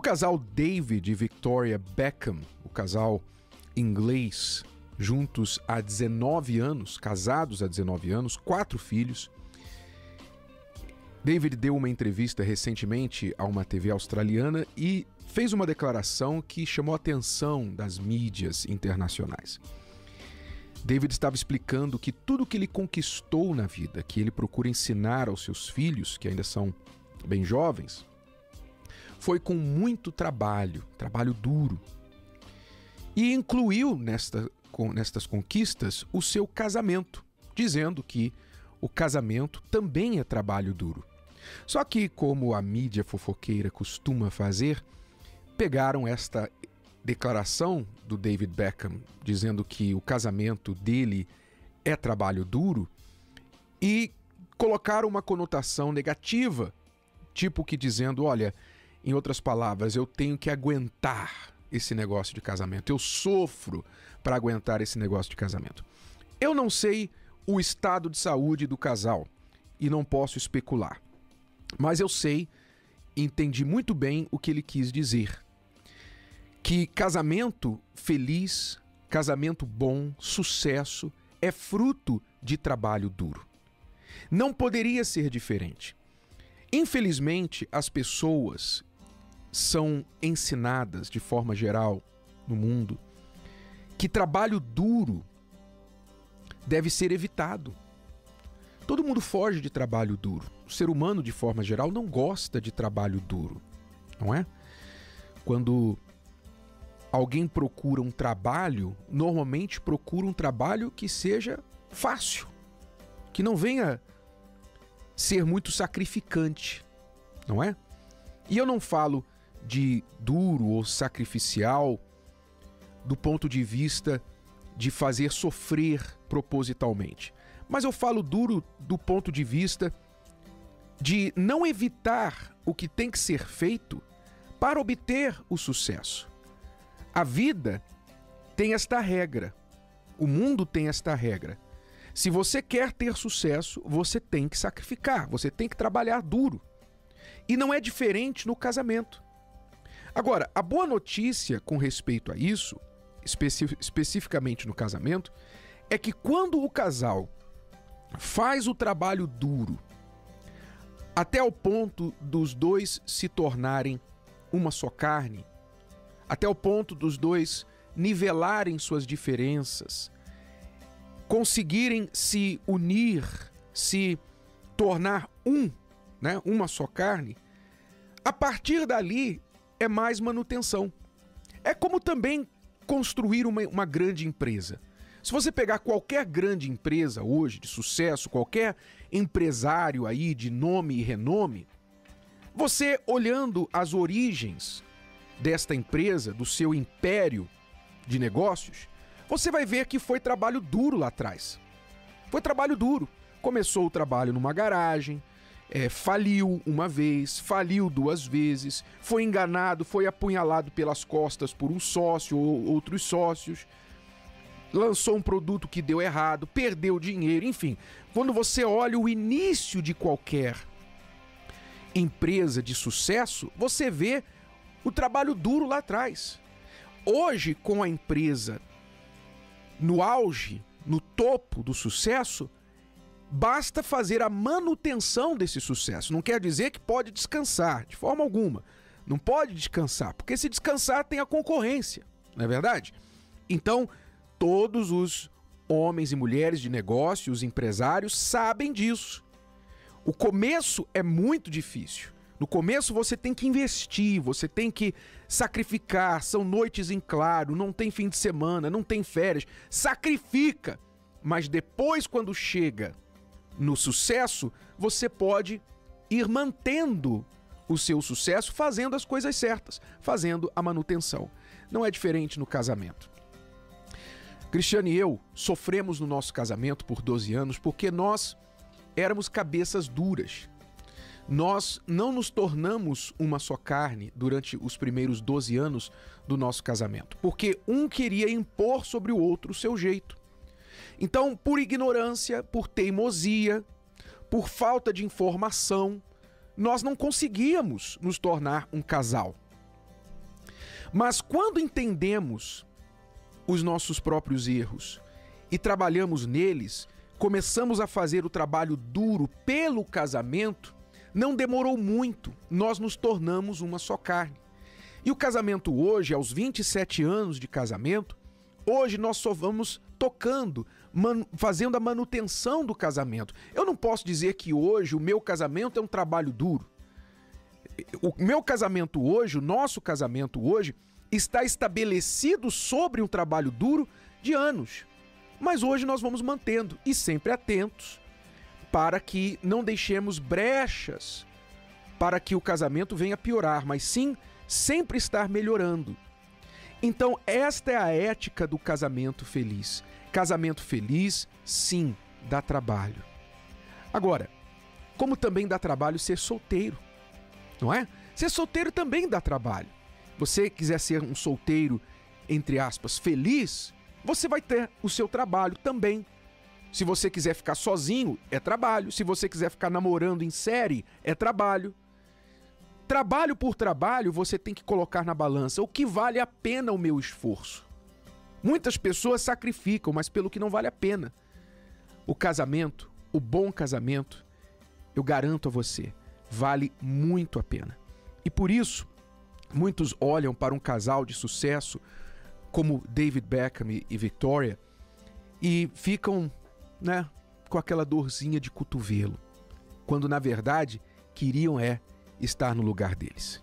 O casal David e Victoria Beckham, o casal inglês, juntos há 19 anos, casados há 19 anos, quatro filhos. David deu uma entrevista recentemente a uma TV australiana e fez uma declaração que chamou a atenção das mídias internacionais. David estava explicando que tudo que ele conquistou na vida, que ele procura ensinar aos seus filhos, que ainda são bem jovens, foi com muito trabalho, trabalho duro. E incluiu nesta, com, nestas conquistas o seu casamento, dizendo que o casamento também é trabalho duro. Só que, como a mídia fofoqueira costuma fazer, pegaram esta declaração do David Beckham dizendo que o casamento dele é trabalho duro e colocaram uma conotação negativa, tipo que dizendo, olha, em outras palavras, eu tenho que aguentar esse negócio de casamento. Eu sofro para aguentar esse negócio de casamento. Eu não sei o estado de saúde do casal e não posso especular. Mas eu sei, entendi muito bem o que ele quis dizer. Que casamento feliz, casamento bom, sucesso, é fruto de trabalho duro. Não poderia ser diferente. Infelizmente, as pessoas são ensinadas de forma geral no mundo que trabalho duro deve ser evitado. Todo mundo foge de trabalho duro. O ser humano, de forma geral, não gosta de trabalho duro, não é? Quando alguém procura um trabalho, normalmente procura um trabalho que seja fácil, que não venha ser muito sacrificante, não é? E eu não falo de duro ou sacrificial do ponto de vista de fazer sofrer propositalmente. Mas eu falo duro do ponto de vista de não evitar o que tem que ser feito para obter o sucesso. A vida tem esta regra. O mundo tem esta regra. Se você quer ter sucesso, você tem que sacrificar, você tem que trabalhar duro. E não é diferente no casamento. Agora, a boa notícia com respeito a isso, especi especificamente no casamento, é que quando o casal faz o trabalho duro até o ponto dos dois se tornarem uma só carne, até o ponto dos dois nivelarem suas diferenças, conseguirem se unir, se tornar um, né, uma só carne, a partir dali é mais manutenção. É como também construir uma, uma grande empresa. Se você pegar qualquer grande empresa hoje de sucesso, qualquer empresário aí de nome e renome, você olhando as origens desta empresa, do seu império de negócios, você vai ver que foi trabalho duro lá atrás. Foi trabalho duro. Começou o trabalho numa garagem, é, faliu uma vez, faliu duas vezes, foi enganado, foi apunhalado pelas costas por um sócio ou outros sócios, lançou um produto que deu errado, perdeu dinheiro, enfim. Quando você olha o início de qualquer empresa de sucesso, você vê o trabalho duro lá atrás. Hoje, com a empresa no auge, no topo do sucesso, Basta fazer a manutenção desse sucesso. Não quer dizer que pode descansar, de forma alguma. Não pode descansar, porque se descansar tem a concorrência, não é verdade? Então, todos os homens e mulheres de negócio, os empresários, sabem disso. O começo é muito difícil. No começo você tem que investir, você tem que sacrificar, são noites em claro, não tem fim de semana, não tem férias. Sacrifica. Mas depois, quando chega no sucesso, você pode ir mantendo o seu sucesso fazendo as coisas certas, fazendo a manutenção. Não é diferente no casamento. Cristiano e eu sofremos no nosso casamento por 12 anos porque nós éramos cabeças duras. Nós não nos tornamos uma só carne durante os primeiros 12 anos do nosso casamento, porque um queria impor sobre o outro o seu jeito. Então, por ignorância, por teimosia, por falta de informação, nós não conseguíamos nos tornar um casal. Mas quando entendemos os nossos próprios erros e trabalhamos neles, começamos a fazer o trabalho duro pelo casamento, não demorou muito, nós nos tornamos uma só carne. E o casamento hoje, aos 27 anos de casamento, hoje nós só vamos tocando, fazendo a manutenção do casamento. Eu não posso dizer que hoje o meu casamento é um trabalho duro. O meu casamento hoje, o nosso casamento hoje, está estabelecido sobre um trabalho duro de anos. Mas hoje nós vamos mantendo e sempre atentos para que não deixemos brechas para que o casamento venha piorar, mas sim sempre estar melhorando. Então, esta é a ética do casamento feliz. Casamento feliz, sim, dá trabalho. Agora, como também dá trabalho ser solteiro, não é? Ser solteiro também dá trabalho. Você quiser ser um solteiro, entre aspas, feliz, você vai ter o seu trabalho também. Se você quiser ficar sozinho, é trabalho. Se você quiser ficar namorando em série, é trabalho. Trabalho por trabalho, você tem que colocar na balança o que vale a pena o meu esforço. Muitas pessoas sacrificam, mas pelo que não vale a pena. O casamento, o bom casamento, eu garanto a você, vale muito a pena. E por isso, muitos olham para um casal de sucesso como David Beckham e Victoria e ficam né, com aquela dorzinha de cotovelo, quando na verdade queriam é estar no lugar deles.